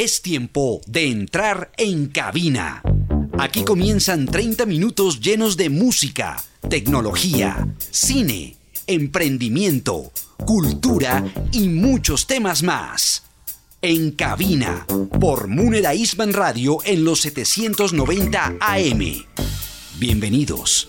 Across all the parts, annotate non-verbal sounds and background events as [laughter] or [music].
Es tiempo de entrar en cabina. Aquí comienzan 30 minutos llenos de música, tecnología, cine, emprendimiento, cultura y muchos temas más. En cabina, por Munera Isman Radio en los 790 AM. Bienvenidos.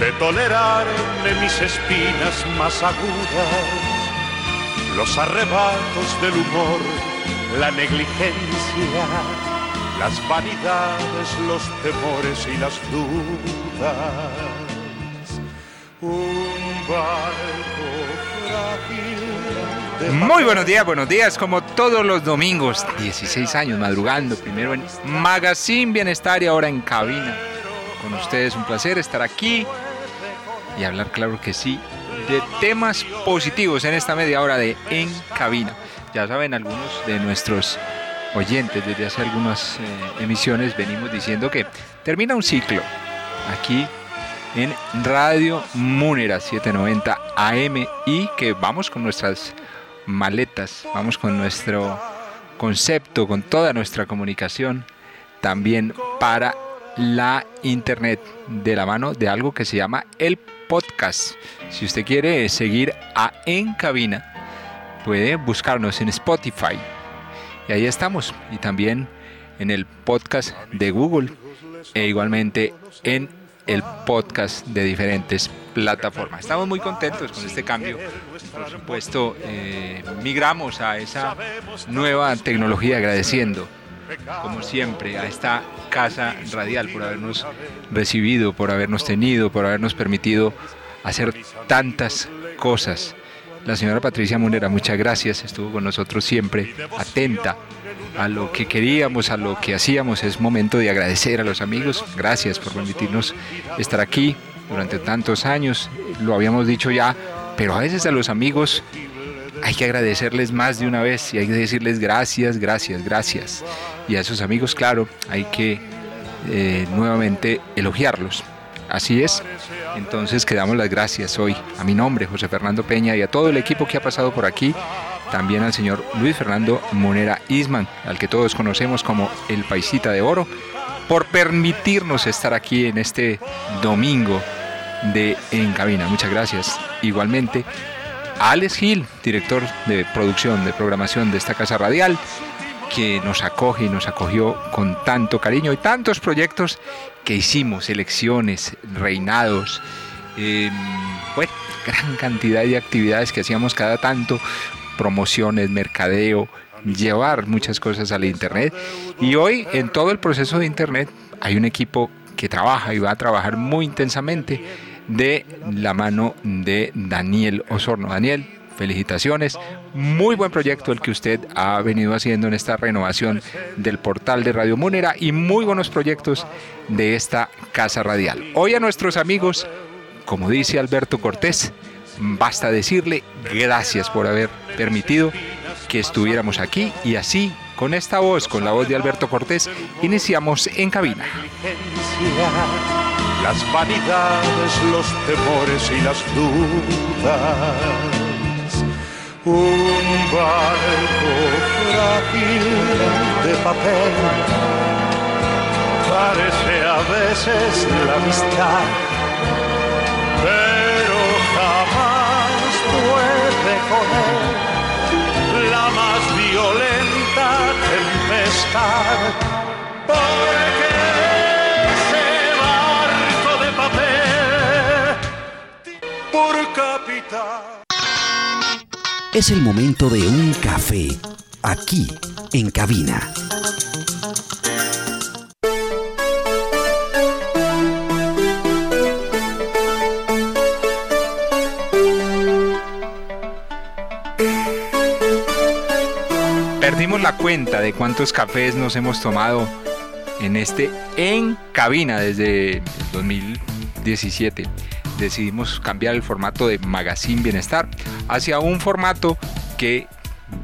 de tolerarme mis espinas más agudas, los arrebatos del humor, la negligencia, las vanidades, los temores y las dudas. Un barco frágil. Muy buenos días, buenos días, como todos los domingos, 16 años madrugando, primero en Magazine Bienestar y ahora en cabina. Con ustedes un placer estar aquí y hablar, claro que sí, de temas positivos en esta media hora de En Cabina. Ya saben, algunos de nuestros oyentes desde hace algunas eh, emisiones venimos diciendo que termina un ciclo aquí en Radio Múnera 790 AM y que vamos con nuestras maletas, vamos con nuestro concepto, con toda nuestra comunicación también para la internet de la mano de algo que se llama el podcast. Si usted quiere seguir a En Cabina, puede buscarnos en Spotify. Y ahí estamos. Y también en el podcast de Google e igualmente en el podcast de diferentes plataformas. Estamos muy contentos con este cambio. Por supuesto, eh, migramos a esa nueva tecnología agradeciendo, como siempre, a esta casa radial por habernos recibido, por habernos tenido, por habernos permitido hacer tantas cosas. La señora Patricia Munera, muchas gracias, estuvo con nosotros siempre, atenta a lo que queríamos, a lo que hacíamos. Es momento de agradecer a los amigos. Gracias por permitirnos estar aquí durante tantos años. Lo habíamos dicho ya, pero a veces a los amigos hay que agradecerles más de una vez y hay que decirles gracias, gracias, gracias. Y a esos amigos, claro, hay que eh, nuevamente elogiarlos. Así es. Entonces quedamos las gracias hoy a mi nombre, José Fernando Peña, y a todo el equipo que ha pasado por aquí. También al señor Luis Fernando Monera Isman, al que todos conocemos como el Paisita de Oro, por permitirnos estar aquí en este domingo de En Cabina. Muchas gracias. Igualmente Alex Gil, director de producción, de programación de esta casa radial, que nos acoge y nos acogió con tanto cariño y tantos proyectos que hicimos, elecciones, reinados, eh, gran cantidad de actividades que hacíamos cada tanto, promociones, mercadeo, llevar muchas cosas al Internet. Y hoy en todo el proceso de Internet hay un equipo que trabaja y va a trabajar muy intensamente de la mano de Daniel Osorno. Daniel, felicitaciones. Muy buen proyecto el que usted ha venido haciendo en esta renovación del portal de Radio Múnera y muy buenos proyectos de esta casa radial. Hoy a nuestros amigos, como dice Alberto Cortés, basta decirle gracias por haber permitido que estuviéramos aquí y así, con esta voz, con la voz de Alberto Cortés, iniciamos en cabina. Las vanidades, los temores y las dudas un barco frágil de papel. Parece a veces la amistad, pero jamás puede con él la más violenta tempestad. Es el momento de un café, aquí en cabina. Perdimos la cuenta de cuántos cafés nos hemos tomado en este en cabina desde el 2017. Decidimos cambiar el formato de Magazine Bienestar hacia un formato que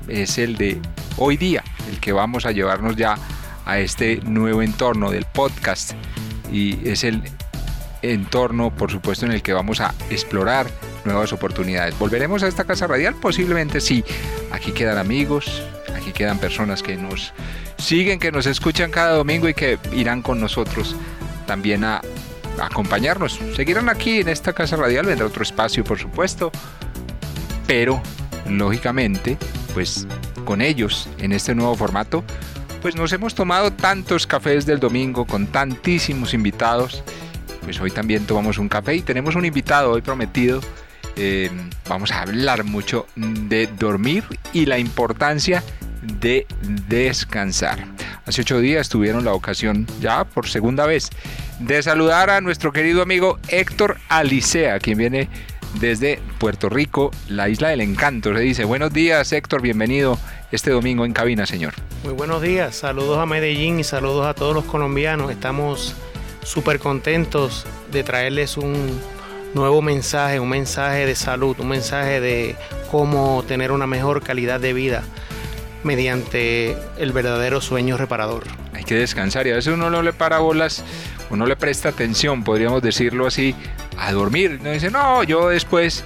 es el de hoy día, el que vamos a llevarnos ya a este nuevo entorno del podcast y es el entorno, por supuesto, en el que vamos a explorar nuevas oportunidades. ¿Volveremos a esta casa radial? Posiblemente sí. Aquí quedan amigos, aquí quedan personas que nos siguen, que nos escuchan cada domingo y que irán con nosotros también a, acompañarnos. Seguirán aquí en esta casa radial, vendrá otro espacio, por supuesto, pero lógicamente, pues con ellos en este nuevo formato, pues nos hemos tomado tantos cafés del domingo con tantísimos invitados. Pues hoy también tomamos un café y tenemos un invitado hoy prometido. Eh, vamos a hablar mucho de dormir y la importancia de descansar. Hace ocho días tuvieron la ocasión, ya por segunda vez, de saludar a nuestro querido amigo Héctor Alicea, quien viene desde Puerto Rico, la isla del encanto. Se dice, buenos días Héctor, bienvenido este domingo en cabina, señor. Muy buenos días, saludos a Medellín y saludos a todos los colombianos. Estamos súper contentos de traerles un nuevo mensaje, un mensaje de salud, un mensaje de cómo tener una mejor calidad de vida mediante el verdadero sueño reparador. Descansar y a veces uno no le para bolas, uno le presta atención, podríamos decirlo así, a dormir. No dice, no, yo después,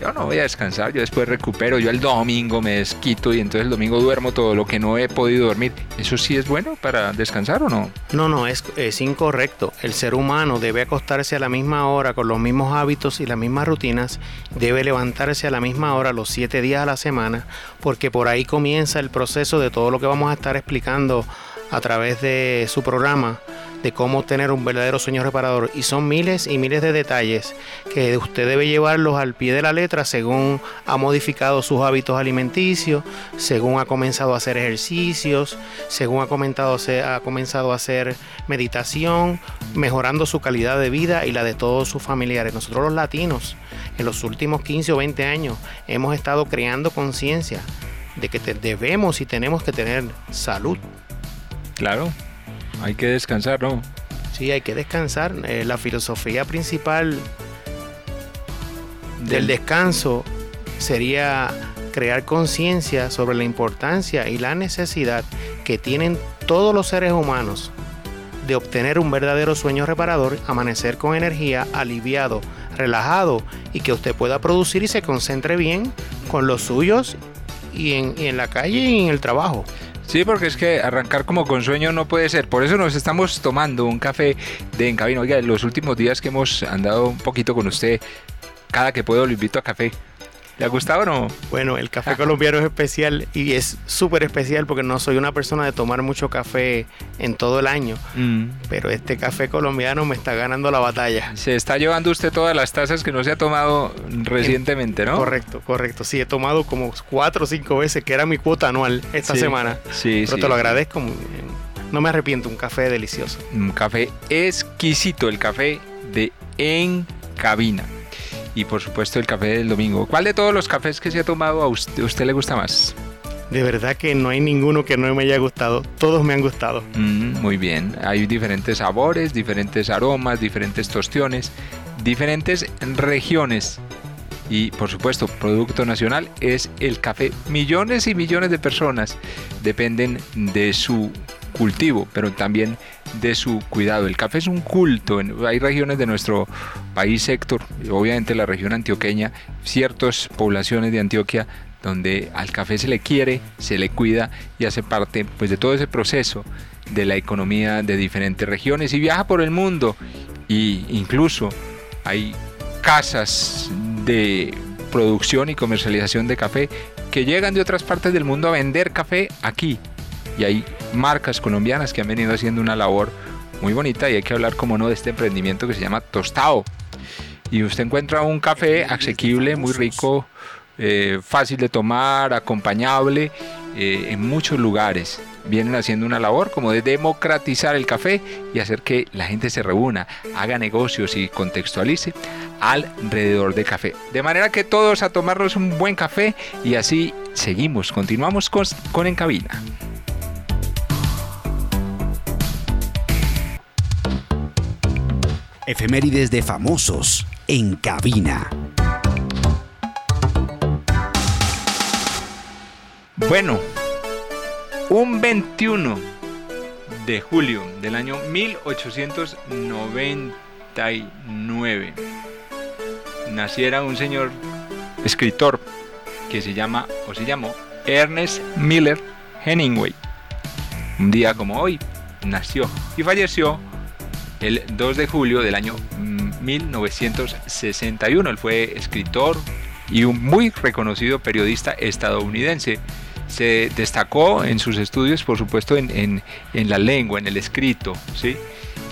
yo no voy a descansar, yo después recupero, yo el domingo me desquito y entonces el domingo duermo todo lo que no he podido dormir. ¿Eso sí es bueno para descansar o no? No, no, es, es incorrecto. El ser humano debe acostarse a la misma hora con los mismos hábitos y las mismas rutinas, debe levantarse a la misma hora los siete días a la semana, porque por ahí comienza el proceso de todo lo que vamos a estar explicando a través de su programa de cómo tener un verdadero sueño reparador y son miles y miles de detalles que usted debe llevarlos al pie de la letra según ha modificado sus hábitos alimenticios, según ha comenzado a hacer ejercicios, según ha, ha comenzado a hacer meditación, mejorando su calidad de vida y la de todos sus familiares. Nosotros los latinos en los últimos 15 o 20 años hemos estado creando conciencia de que debemos y tenemos que tener salud. Claro, hay que descansar, ¿no? Sí, hay que descansar. Eh, la filosofía principal del descanso sería crear conciencia sobre la importancia y la necesidad que tienen todos los seres humanos de obtener un verdadero sueño reparador, amanecer con energía, aliviado, relajado y que usted pueda producir y se concentre bien con los suyos y en, y en la calle y en el trabajo. Sí, porque es que arrancar como con sueño no puede ser. Por eso nos estamos tomando un café de encabino. Oiga, los últimos días que hemos andado un poquito con usted, cada que puedo lo invito a café. ¿Le ha gustado o no? Bueno, el café colombiano es especial y es súper especial porque no soy una persona de tomar mucho café en todo el año. Mm. Pero este café colombiano me está ganando la batalla. Se está llevando usted todas las tazas que no se ha tomado recientemente, ¿no? Correcto, correcto. Sí, he tomado como cuatro o cinco veces, que era mi cuota anual esta Sí. semana. Sí, Pero sí. te lo agradezco. No me arrepiento, un café delicioso. Un café exquisito, el café de En Cabina. Y por supuesto el café del domingo. ¿Cuál de todos los cafés que se ha tomado a usted, usted le gusta más? De verdad que no hay ninguno que no me haya gustado. Todos me han gustado. Mm, muy bien. Hay diferentes sabores, diferentes aromas, diferentes tostiones, diferentes regiones. Y por supuesto, producto nacional es el café. Millones y millones de personas dependen de su cultivo, pero también de su cuidado. El café es un culto. Hay regiones de nuestro país, sector, obviamente la región antioqueña, ciertas poblaciones de Antioquia donde al café se le quiere, se le cuida y hace parte pues, de todo ese proceso de la economía de diferentes regiones y viaja por el mundo. Y incluso hay casas de producción y comercialización de café que llegan de otras partes del mundo a vender café aquí. Y hay marcas colombianas que han venido haciendo una labor muy bonita y hay que hablar, como no, de este emprendimiento que se llama Tostao. y usted encuentra un café asequible, muy rico, eh, fácil de tomar, acompañable eh, en muchos lugares. Vienen haciendo una labor como de democratizar el café y hacer que la gente se reúna, haga negocios y contextualice alrededor de café. De manera que todos a tomarnos un buen café y así seguimos, continuamos con, con En Cabina. Efemérides de famosos en cabina. Bueno, un 21 de julio del año 1899 naciera un señor escritor que se llama o se llamó Ernest Miller Hemingway. Un día como hoy nació y falleció el 2 de julio del año 1961. Él fue escritor y un muy reconocido periodista estadounidense. Se destacó en sus estudios, por supuesto, en, la lengua, en el escrito, ¿sí?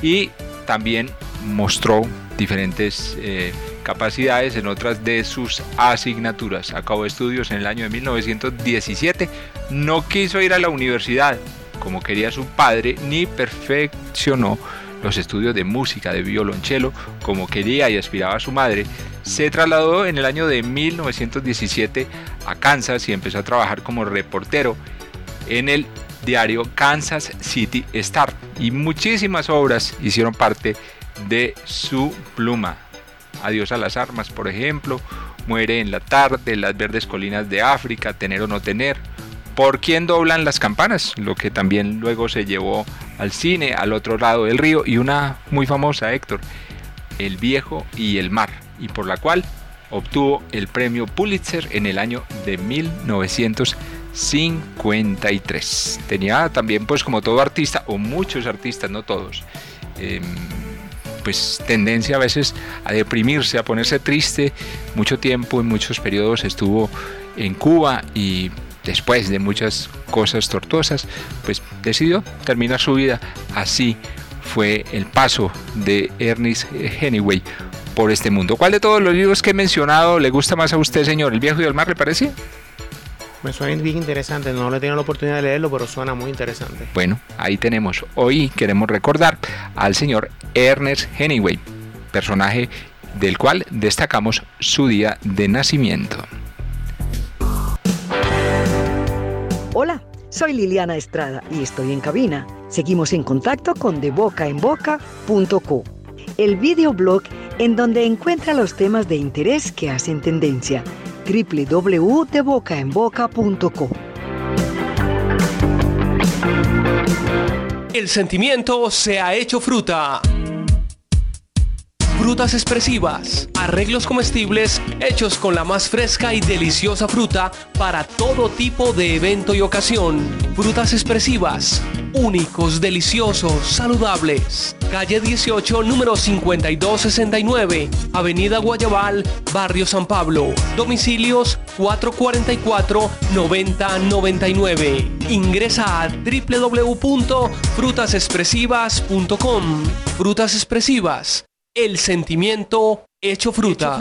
y también mostró diferentes eh, capacidades en otras de sus asignaturas. Acabó estudios en el año de 1917. No quiso ir a la universidad como quería su padre, ni perfeccionó los estudios de música de violonchelo como quería y aspiraba su madre, se trasladó en el año de 1917 a Kansas y empezó a trabajar como reportero en el diario Kansas City Star y muchísimas obras hicieron parte de su pluma. Adiós a las armas, por ejemplo, Muere en la tarde, Las verdes colinas de África, Tener o no tener, por quién doblan las campanas, lo que también luego se llevó al cine, al otro lado del río, y una muy famosa, Héctor, El viejo y el mar, y por la cual obtuvo el premio Pulitzer en el año de 1953. Tenía también, pues como todo artista, o muchos artistas, no todos, em, pues tendencia a veces a deprimirse, a ponerse triste. Mucho tiempo, en muchos periodos estuvo en Cuba y después de muchas cosas tortuosas, pues decidió terminar su vida. Así fue el paso de Ernest Hemingway por este mundo. ¿Cuál de todos los libros que he mencionado le gusta más a usted, señor? ¿El viejo y el mar le parece? Me suena bien interesante, no le he tenido la oportunidad de leerlo, pero suena muy interesante. Bueno, ahí tenemos. Hoy queremos recordar al señor Ernest Hemingway, personaje del cual destacamos su día de nacimiento. Hola, soy Liliana Estrada y estoy en cabina. Seguimos en contacto con debocaenboca.co, el videoblog en donde encuentra los temas de interés que hacen tendencia. www.debocaenboca.co. El sentimiento se ha hecho fruta frutas expresivas, arreglos comestibles hechos con la más fresca y deliciosa fruta para todo tipo de evento y ocasión. Frutas expresivas, únicos, deliciosos, saludables. Calle 18, número 5269, Avenida Guayabal, Barrio San Pablo. Domicilios 444-9099. Ingresa a www.frutasexpresivas.com. Frutas expresivas el sentimiento hecho fruta.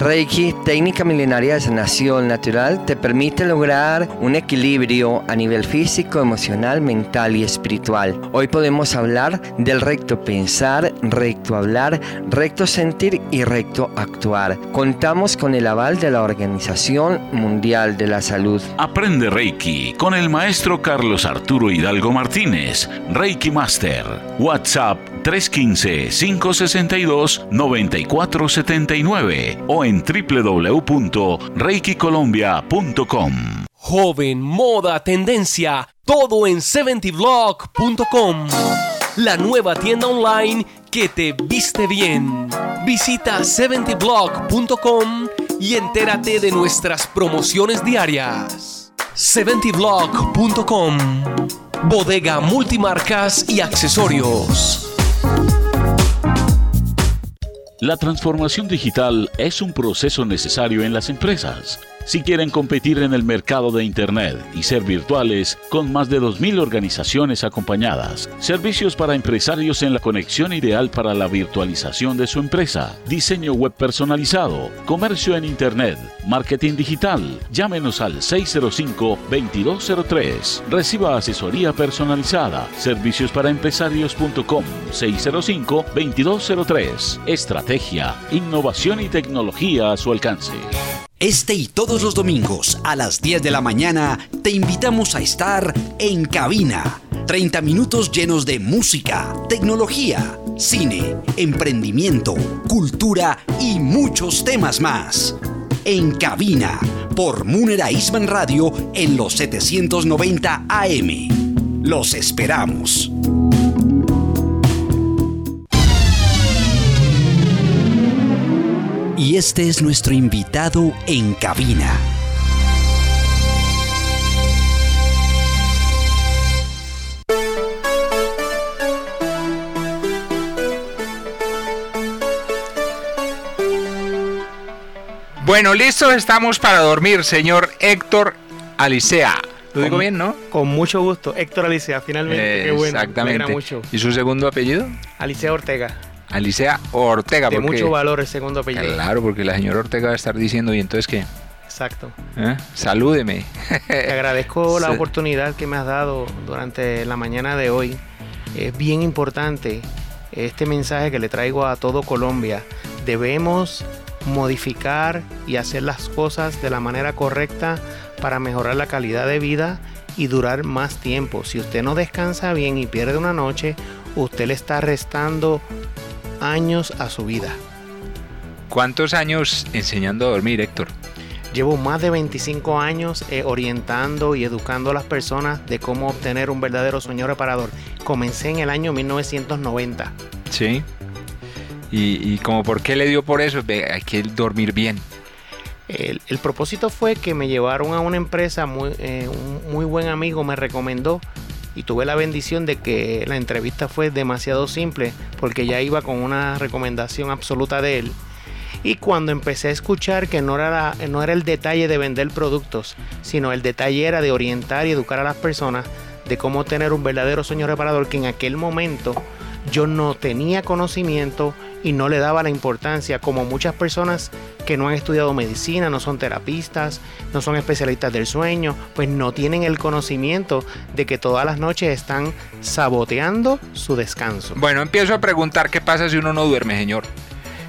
Reiki, técnica milenaria de sanación natural, te permite lograr un equilibrio a nivel físico, emocional, mental y espiritual. Hoy podemos hablar del recto pensar, recto hablar, recto sentir y recto actuar. Contamos con el aval de la Organización Mundial de la Salud. Aprende Reiki con el maestro Carlos Arturo Hidalgo Martínez, Reiki Master. WhatsApp 315-562-9479 o en www.reikicolombia.com. Joven, moda, tendencia, todo en 70vlog.com. La nueva tienda online que te viste bien. Visita 70vlog.com y entérate de nuestras promociones diarias. 70vlog.com. Bodega multimarcas y accesorios. La transformación digital es un proceso necesario en las empresas Si quieren competir en el mercado de Internet y ser virtuales, con más de 2.000 organizaciones acompañadas, servicios para empresarios en la conexión ideal para la virtualización de su empresa, diseño web personalizado, comercio en Internet, marketing digital, llámenos al 605-2203. Reciba asesoría personalizada, servicios para empresarios.com 605-2203. Estrategia, innovación y tecnología a su alcance. Este y todos los domingos a las 10 de la mañana te invitamos a estar en cabina. 30 minutos llenos de música, tecnología, cine, emprendimiento, cultura y muchos temas más. En cabina, por Munera Isman Radio en los 790 AM. Los esperamos. Y este es nuestro invitado en cabina. Bueno, listos estamos para dormir, señor Héctor Alicea. ¿Lo digo bien, no? Con mucho gusto, Héctor Alicea, finalmente. Qué bueno. Exactamente. mucho. ¿Y su segundo apellido? Alicea Ortega. Alicea Ortega. De porque- mucho valor el segundo apellido. Claro, porque la señora Ortega va a estar diciendo, ¿y entonces qué? Exacto. ¿Eh? Salúdeme. Te agradezco [laughs] la oportunidad que me has dado durante la mañana de hoy. Es bien importante este mensaje que le traigo a todo Colombia. Debemos modificar y hacer las cosas de la manera correcta para mejorar la calidad de vida y durar más tiempo. Si usted no descansa bien y pierde una noche, usted le está restando años a su vida. ¿Cuántos años enseñando a dormir, Héctor? Llevo más de 25 años eh, orientando y educando a las personas de cómo obtener un verdadero sueño reparador. Comencé en el año 1990. Sí. ¿Y, y como por qué le dio por eso? Hay que dormir bien. El, el propósito fue que me llevaron a una empresa, muy, eh, un muy buen amigo me recomendó y tuve la bendición de que la entrevista fue demasiado simple porque ya iba con una recomendación absoluta de él. Y cuando empecé a escuchar que no era, no era el detalle de vender productos, sino el detalle era de orientar y educar a las personas de cómo tener un verdadero sueño reparador que en aquel momento yo no tenía conocimiento y no le daba la importancia como muchas personas que no han estudiado medicina, no son terapistas, no son especialistas del sueño, pues no tienen el conocimiento de que todas las noches están saboteando su descanso. Bueno, empiezo a preguntar qué pasa si uno no duerme, señor.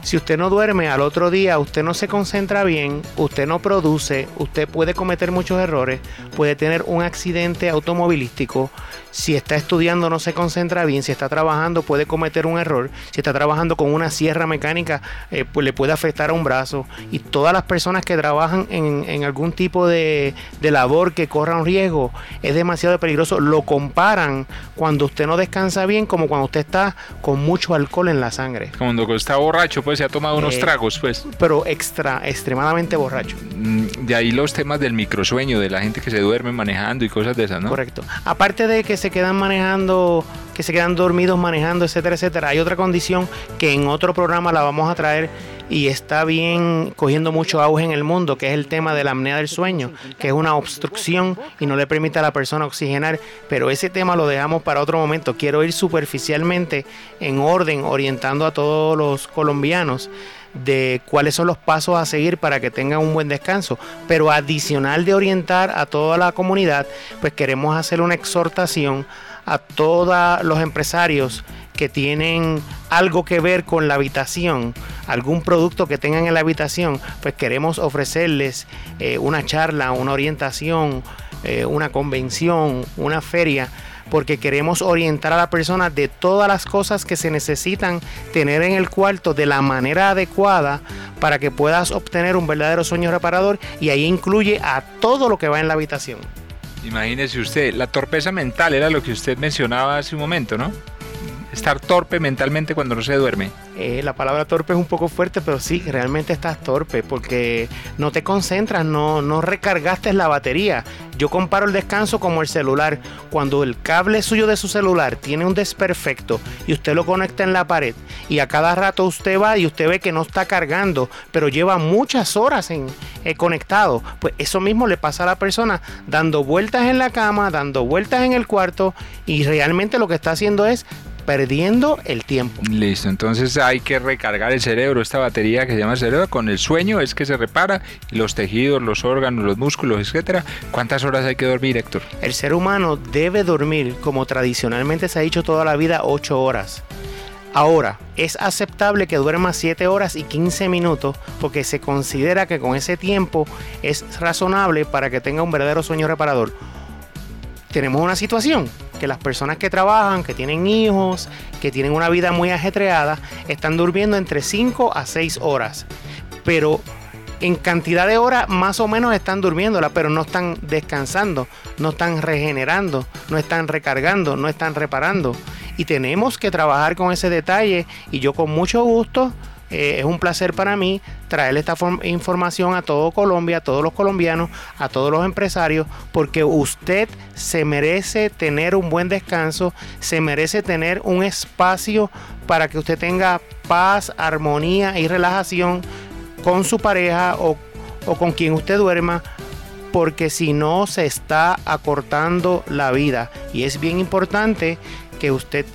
Si usted no duerme al otro día, usted no se concentra bien, usted no produce, usted puede cometer muchos errores, puede tener un accidente automovilístico. Si está estudiando no se concentra bien, si está trabajando puede cometer un error, si está trabajando con una sierra mecánica eh, pues le puede afectar a un brazo. Y todas las personas que trabajan en, algún tipo de, de labor que corra un riesgo es demasiado peligroso. Lo comparan cuando usted no descansa bien como cuando usted está con mucho alcohol en la sangre. Cuando está borracho, pues se ha tomado unos Eh, tragos, pues. pero extra, extremadamente borracho. Mm, De ahí los temas del microsueño, de la gente que se duerme manejando y cosas de esas, ¿no? Correcto. Aparte de que se quedan manejando, que se quedan dormidos manejando, etcétera, etcétera, hay otra condición que en otro programa la vamos a traer y está bien cogiendo mucho auge en el mundo, que es el tema de la apnea del sueño, que es una obstrucción y no le permite a la persona oxigenar, pero ese tema lo dejamos para otro momento. Quiero ir superficialmente en orden, orientando a todos los colombianos de cuáles son los pasos a seguir para que tengan un buen descanso. Pero adicional de orientar a toda la comunidad, pues queremos hacer una exhortación a todos los empresarios que tienen algo que ver con la habitación, algún producto que tengan en la habitación, pues queremos ofrecerles eh, una charla, una orientación, eh, una convención, una feria porque queremos orientar a la persona de todas las cosas que se necesitan tener en el cuarto de la manera adecuada para que puedas obtener un verdadero sueño reparador y ahí incluye a todo lo que va en la habitación. Imagínese usted, la torpeza mental era lo que usted mencionaba hace un momento, ¿no? Estar torpe mentalmente cuando no se duerme. eh, la palabra torpe es un poco fuerte, pero sí, realmente estás torpe porque no te concentras, no, no recargaste la batería. Yo comparo el descanso como el celular. Cuando el cable suyo de su celular tiene un desperfecto y usted lo conecta en la pared y a cada rato usted va y usted ve que no está cargando, pero lleva muchas horas en, eh, conectado, pues eso mismo le pasa a la persona dando vueltas en la cama, dando vueltas en el cuarto y realmente lo que está haciendo es perdiendo el tiempo. Listo, entonces hay que recargar el cerebro, esta batería que se llama cerebro, con el sueño es que se repara, los tejidos, los órganos, los músculos, etcétera. ¿Cuántas horas hay que dormir, Héctor? El ser humano debe dormir, como tradicionalmente se ha dicho toda la vida, 8 horas. Ahora, es aceptable que duerma 7 horas y 15 minutos porque se considera que con ese tiempo es razonable para que tenga un verdadero sueño reparador. Tenemos una situación que las personas que trabajan, que tienen hijos, que tienen una vida muy ajetreada, están durmiendo entre 5 a 6 horas. Pero en cantidad de horas más o menos están durmiéndola, pero no están descansando, no están regenerando, no están recargando, no están reparando. Y tenemos que trabajar con ese detalle y yo con mucho gusto eh, es un placer para mí traerle esta información a todo Colombia, a todos los colombianos, a todos los empresarios, porque usted se merece tener un buen descanso, se merece tener un espacio para que usted tenga paz, armonía y relajación con su pareja o, o con quien usted duerma porque si no se está acortando la vida. Y es bien importante que usted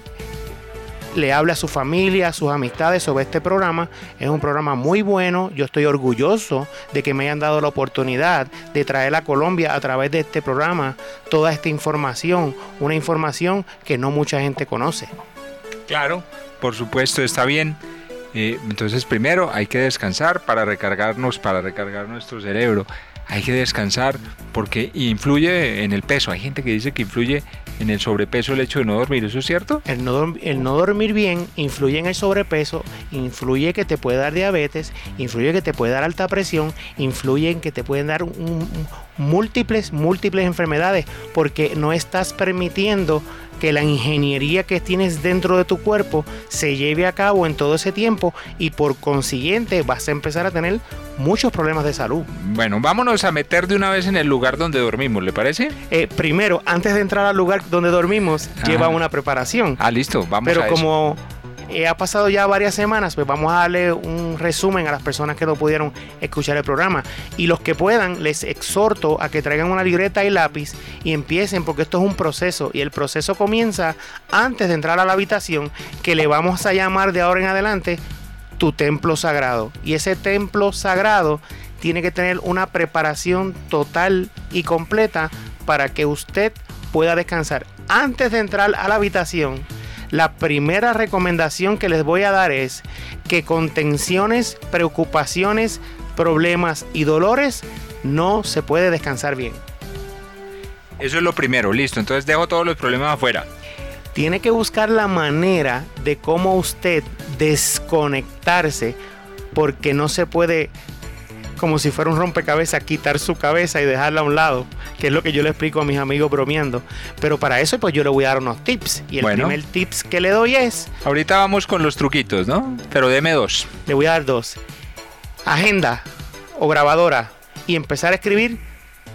le hable a su familia, a sus amistades sobre este programa. Es un programa muy bueno. Yo estoy orgulloso de que me hayan dado la oportunidad de traer a Colombia a través de este programa toda esta información, una información que no mucha gente conoce. Claro, por supuesto, está bien. Eh, entonces primero hay que descansar para recargarnos, para recargar nuestro cerebro hay que descansar porque influye en el peso. Hay gente que dice que influye en el sobrepeso el hecho de no dormir, ¿eso es cierto? El no, dormir bien influye en el sobrepeso, influye que te puede dar diabetes, influye que te puede dar alta presión, influye en que te pueden dar múltiples, múltiples enfermedades porque no estás permitiendo que la ingeniería que tienes dentro de tu cuerpo se lleve a cabo en todo ese tiempo y por consiguiente vas a empezar a tener muchos problemas de salud. Bueno, vámonos a meter de una vez en el lugar donde dormimos, ¿le parece? Eh, primero, antes de entrar al lugar donde dormimos, lleva una preparación. Ah, listo, vamos Pero a eso. como eh, ha pasado ya varias semanas, pues vamos a darle un resumen a las personas que no pudieron escuchar el programa. Y los que puedan, les exhorto a que traigan una libreta y lápiz y empiecen, porque esto es un proceso. Y el proceso comienza antes de entrar a la habitación, que le vamos a llamar de ahora en adelante tu templo sagrado. Y ese templo sagrado tiene que tener una preparación total y completa para que usted pueda descansar. Antes de entrar a la habitación, la primera recomendación que les voy a dar es que con tensiones, preocupaciones, problemas y dolores no se puede descansar bien. Eso es lo primero, listo. Entonces dejo todos los problemas afuera. Tiene que buscar la manera de cómo usted desconectarse porque no se puede como si fuera un rompecabezas, quitar su cabeza y dejarla a un lado, que es lo que yo le explico a mis amigos bromeando. Pero para eso, pues yo le voy a dar unos tips. Y el Bueno. primer tips que le doy es, Ahorita vamos con los truquitos, ¿no? Pero deme dos. le voy a dar dos. Agenda o grabadora y empezar a escribir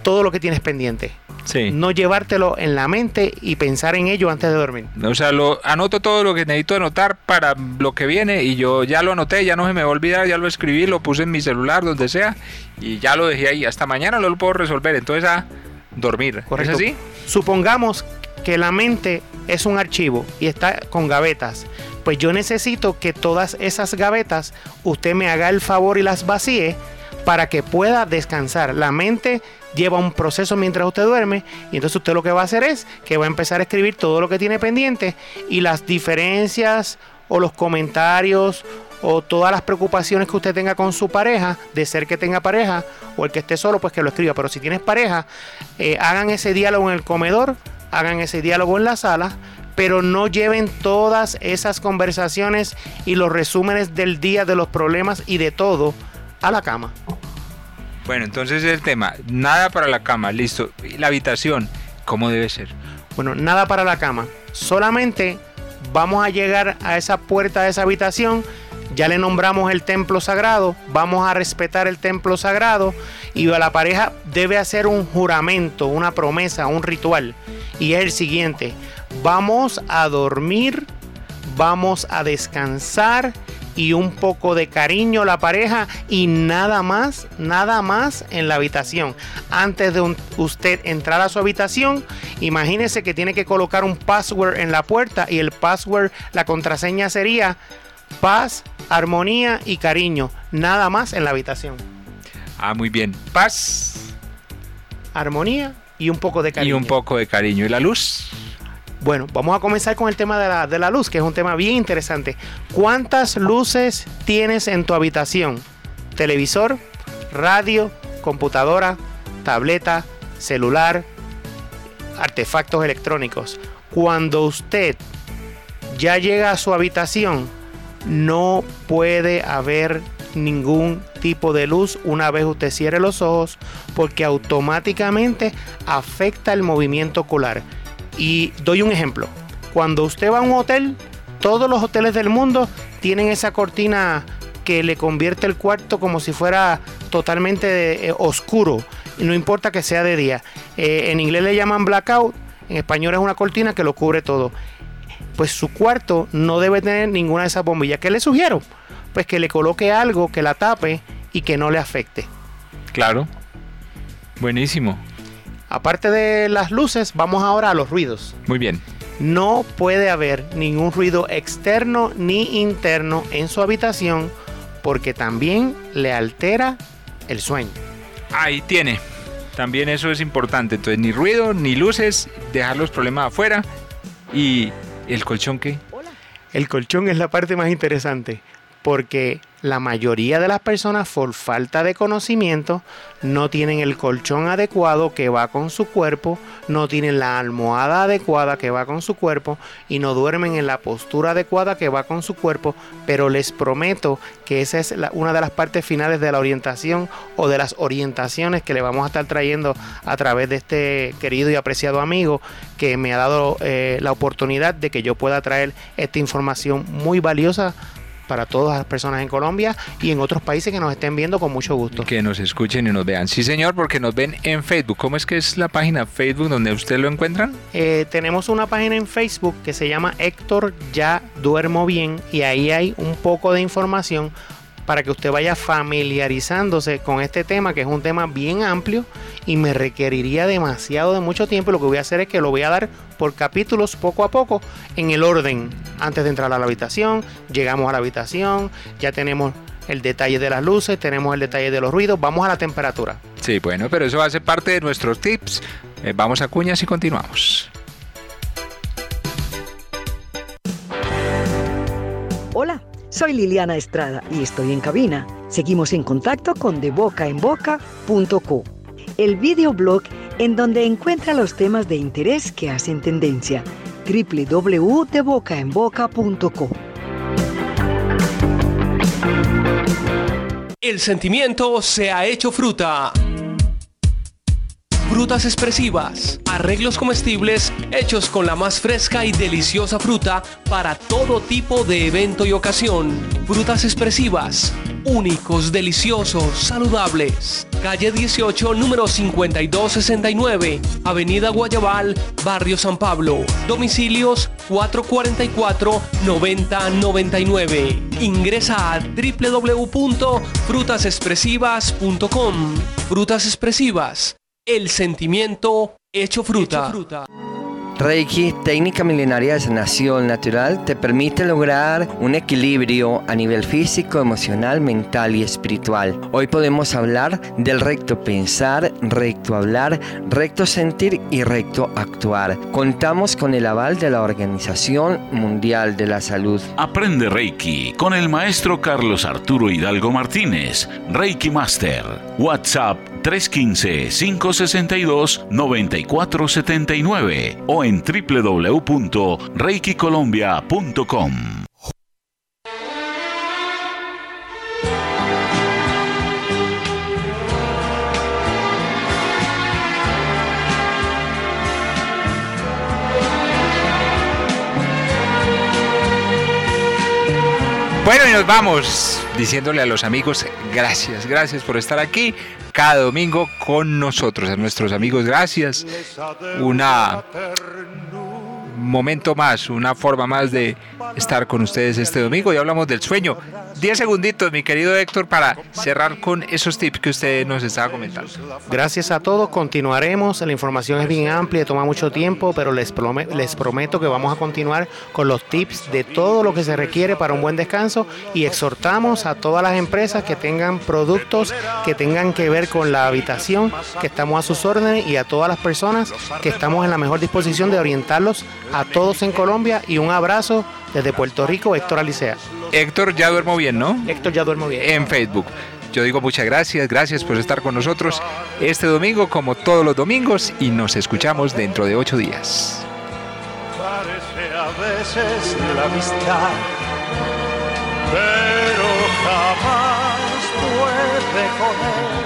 todo lo que tienes pendiente. Sí. No llevártelo en la mente y pensar en ello antes de dormir. O sea, lo, anoto todo lo que necesito anotar para lo que viene y yo ya lo anoté, ya no se me va a olvidar, ya lo escribí, lo puse en mi celular, donde sea, y ya lo dejé ahí. Hasta mañana lo puedo resolver, entonces a dormir. Correcto. ¿Es así? Supongamos que la mente es un archivo y está con gavetas. Pues yo necesito que todas esas gavetas usted me haga el favor y las vacíe para que pueda descansar. La mente lleva un proceso mientras usted duerme y entonces usted lo que va a hacer es que va a empezar a escribir todo lo que tiene pendiente y las diferencias o los comentarios o todas las preocupaciones que usted tenga con su pareja, de ser que tenga pareja o el que esté solo, pues que lo escriba. Pero si tienes pareja, eh, hagan ese diálogo en el comedor, hagan ese diálogo en la sala, pero no lleven todas esas conversaciones y los resúmenes del día de los problemas y de todo a la cama. Bueno, entonces el tema, nada para la cama, listo. Y la habitación, ¿cómo debe ser? Bueno, nada para la cama. Solamente vamos a llegar a esa puerta de esa habitación ya le nombramos el templo sagrado, vamos a respetar el templo sagrado y la pareja debe hacer un juramento, una promesa, un ritual. Y es el siguiente, vamos a dormir, vamos a descansar y un poco de cariño la pareja y nada más, nada más en la habitación. Antes de usted entrar a su habitación, imagínese que tiene que colocar un password en la puerta y el password, la contraseña sería paz, armonía y cariño. Nada más en la habitación. Ah, muy bien. Paz, armonía y un poco de cariño. Y un poco de cariño. ¿Y la luz? Bueno, vamos a comenzar con el tema de la, de la, luz, que es un tema bien interesante. ¿Cuántas luces tienes en tu habitación? Televisor, radio, computadora, tableta, celular, artefactos electrónicos. Cuando usted ya llega a su habitación, no puede haber ningún tipo de luz una vez usted cierre los ojos porque automáticamente afecta el movimiento ocular. Y doy un ejemplo. Cuando usted va a un hotel, todos los hoteles del mundo tienen esa cortina que le convierte el cuarto como si fuera totalmente eh, oscuro. No importa que sea de día. Eh, en inglés le llaman blackout. En español es una cortina que lo cubre todo pues su cuarto no debe tener ninguna de esas bombillas. ¿Qué le sugiero? Pues que le coloque algo que la tape y que no le afecte. Claro. Buenísimo. Aparte de las luces, vamos ahora a los ruidos. Muy bien. No puede haber ningún ruido externo ni interno en su habitación porque también le altera el sueño. Ahí tiene. También eso es importante. Entonces, ni ruido, ni luces, dejar los problemas afuera y ¿El colchón qué? El colchón es la parte más interesante porque la mayoría de las personas por falta de conocimiento no tienen el colchón adecuado que va con su cuerpo, no tienen la almohada adecuada que va con su cuerpo y no duermen en la postura adecuada que va con su cuerpo, pero les prometo que esa es una de las partes finales de la orientación o de las orientaciones que le vamos a estar trayendo a través de este querido y apreciado amigo que me ha dado eh, la oportunidad de que yo pueda traer esta información muy valiosa para todas las personas en Colombia y en otros países que nos estén viendo con mucho gusto. Que nos escuchen y nos vean. Sí, señor, porque nos ven en Facebook. ¿Cómo es que es la página Facebook donde usted lo encuentran? Eh, tenemos una página en Facebook que se llama Héctor Ya Duermo Bien y ahí hay un poco de información para que usted vaya familiarizándose con este tema, que es un tema bien amplio y me requeriría demasiado de mucho tiempo. Lo que voy a hacer es que lo voy a dar por capítulos poco a poco en el orden. Antes de entrar a la habitación, llegamos a la habitación, ya tenemos el detalle de las luces, tenemos el detalle de los ruidos, vamos a la temperatura. Sí, bueno, pero eso va a ser parte de nuestros tips. Eh, vamos a cuñas y continuamos. Hola. Soy Liliana Estrada y estoy en cabina. Seguimos en contacto con debocaenboca.co, el videoblog en donde encuentra los temas de interés que hacen tendencia. www.debocaenboca.co. El sentimiento se ha hecho fruta frutas expresivas, arreglos comestibles hechos con la más fresca y deliciosa fruta para todo tipo de evento y ocasión. Frutas expresivas, únicos, deliciosos, saludables. Calle 18, número 5269, Avenida Guayabal, Barrio San Pablo. Domicilios 444-9099. Ingresa a www.frutasexpresivas.com. Frutas expresivas el sentimiento hecho fruta. Reiki, técnica milenaria de sanación natural, te permite lograr un equilibrio a nivel físico, emocional, mental y espiritual. Hoy podemos hablar del recto pensar, recto hablar, recto sentir y recto actuar. Contamos con el aval de la Organización Mundial de la Salud. Aprende Reiki con el maestro Carlos Arturo Hidalgo Martínez, Reiki Master. WhatsApp 315-562-9479 o en www.reikicolombia.com. Bueno, y nos vamos diciéndole a los amigos gracias, gracias por estar aquí cada domingo con nosotros, a nuestros amigos, gracias. Una momento más, una forma más de estar con ustedes este domingo y hablamos del sueño. Diez segunditos, mi querido Héctor, para cerrar con esos tips que usted nos estaba comentando. Gracias a todos, continuaremos. La información es bien amplia, toma mucho tiempo, pero les, les prometo que vamos a continuar con los tips de todo lo que se requiere para un buen descanso y exhortamos a todas las empresas que tengan productos que tengan que ver con la habitación, que estamos a sus órdenes y a todas las personas que estamos en la mejor disposición de orientarlos a todos en Colombia y un abrazo desde Puerto Rico, Héctor Alicea. Héctor, ya duermo bien, ¿no? Héctor, ya duermo bien. En Facebook. Yo digo muchas gracias, gracias por estar con nosotros este domingo como todos los domingos y nos escuchamos dentro de ocho días. Parece a veces la amistad, pero jamás puede con él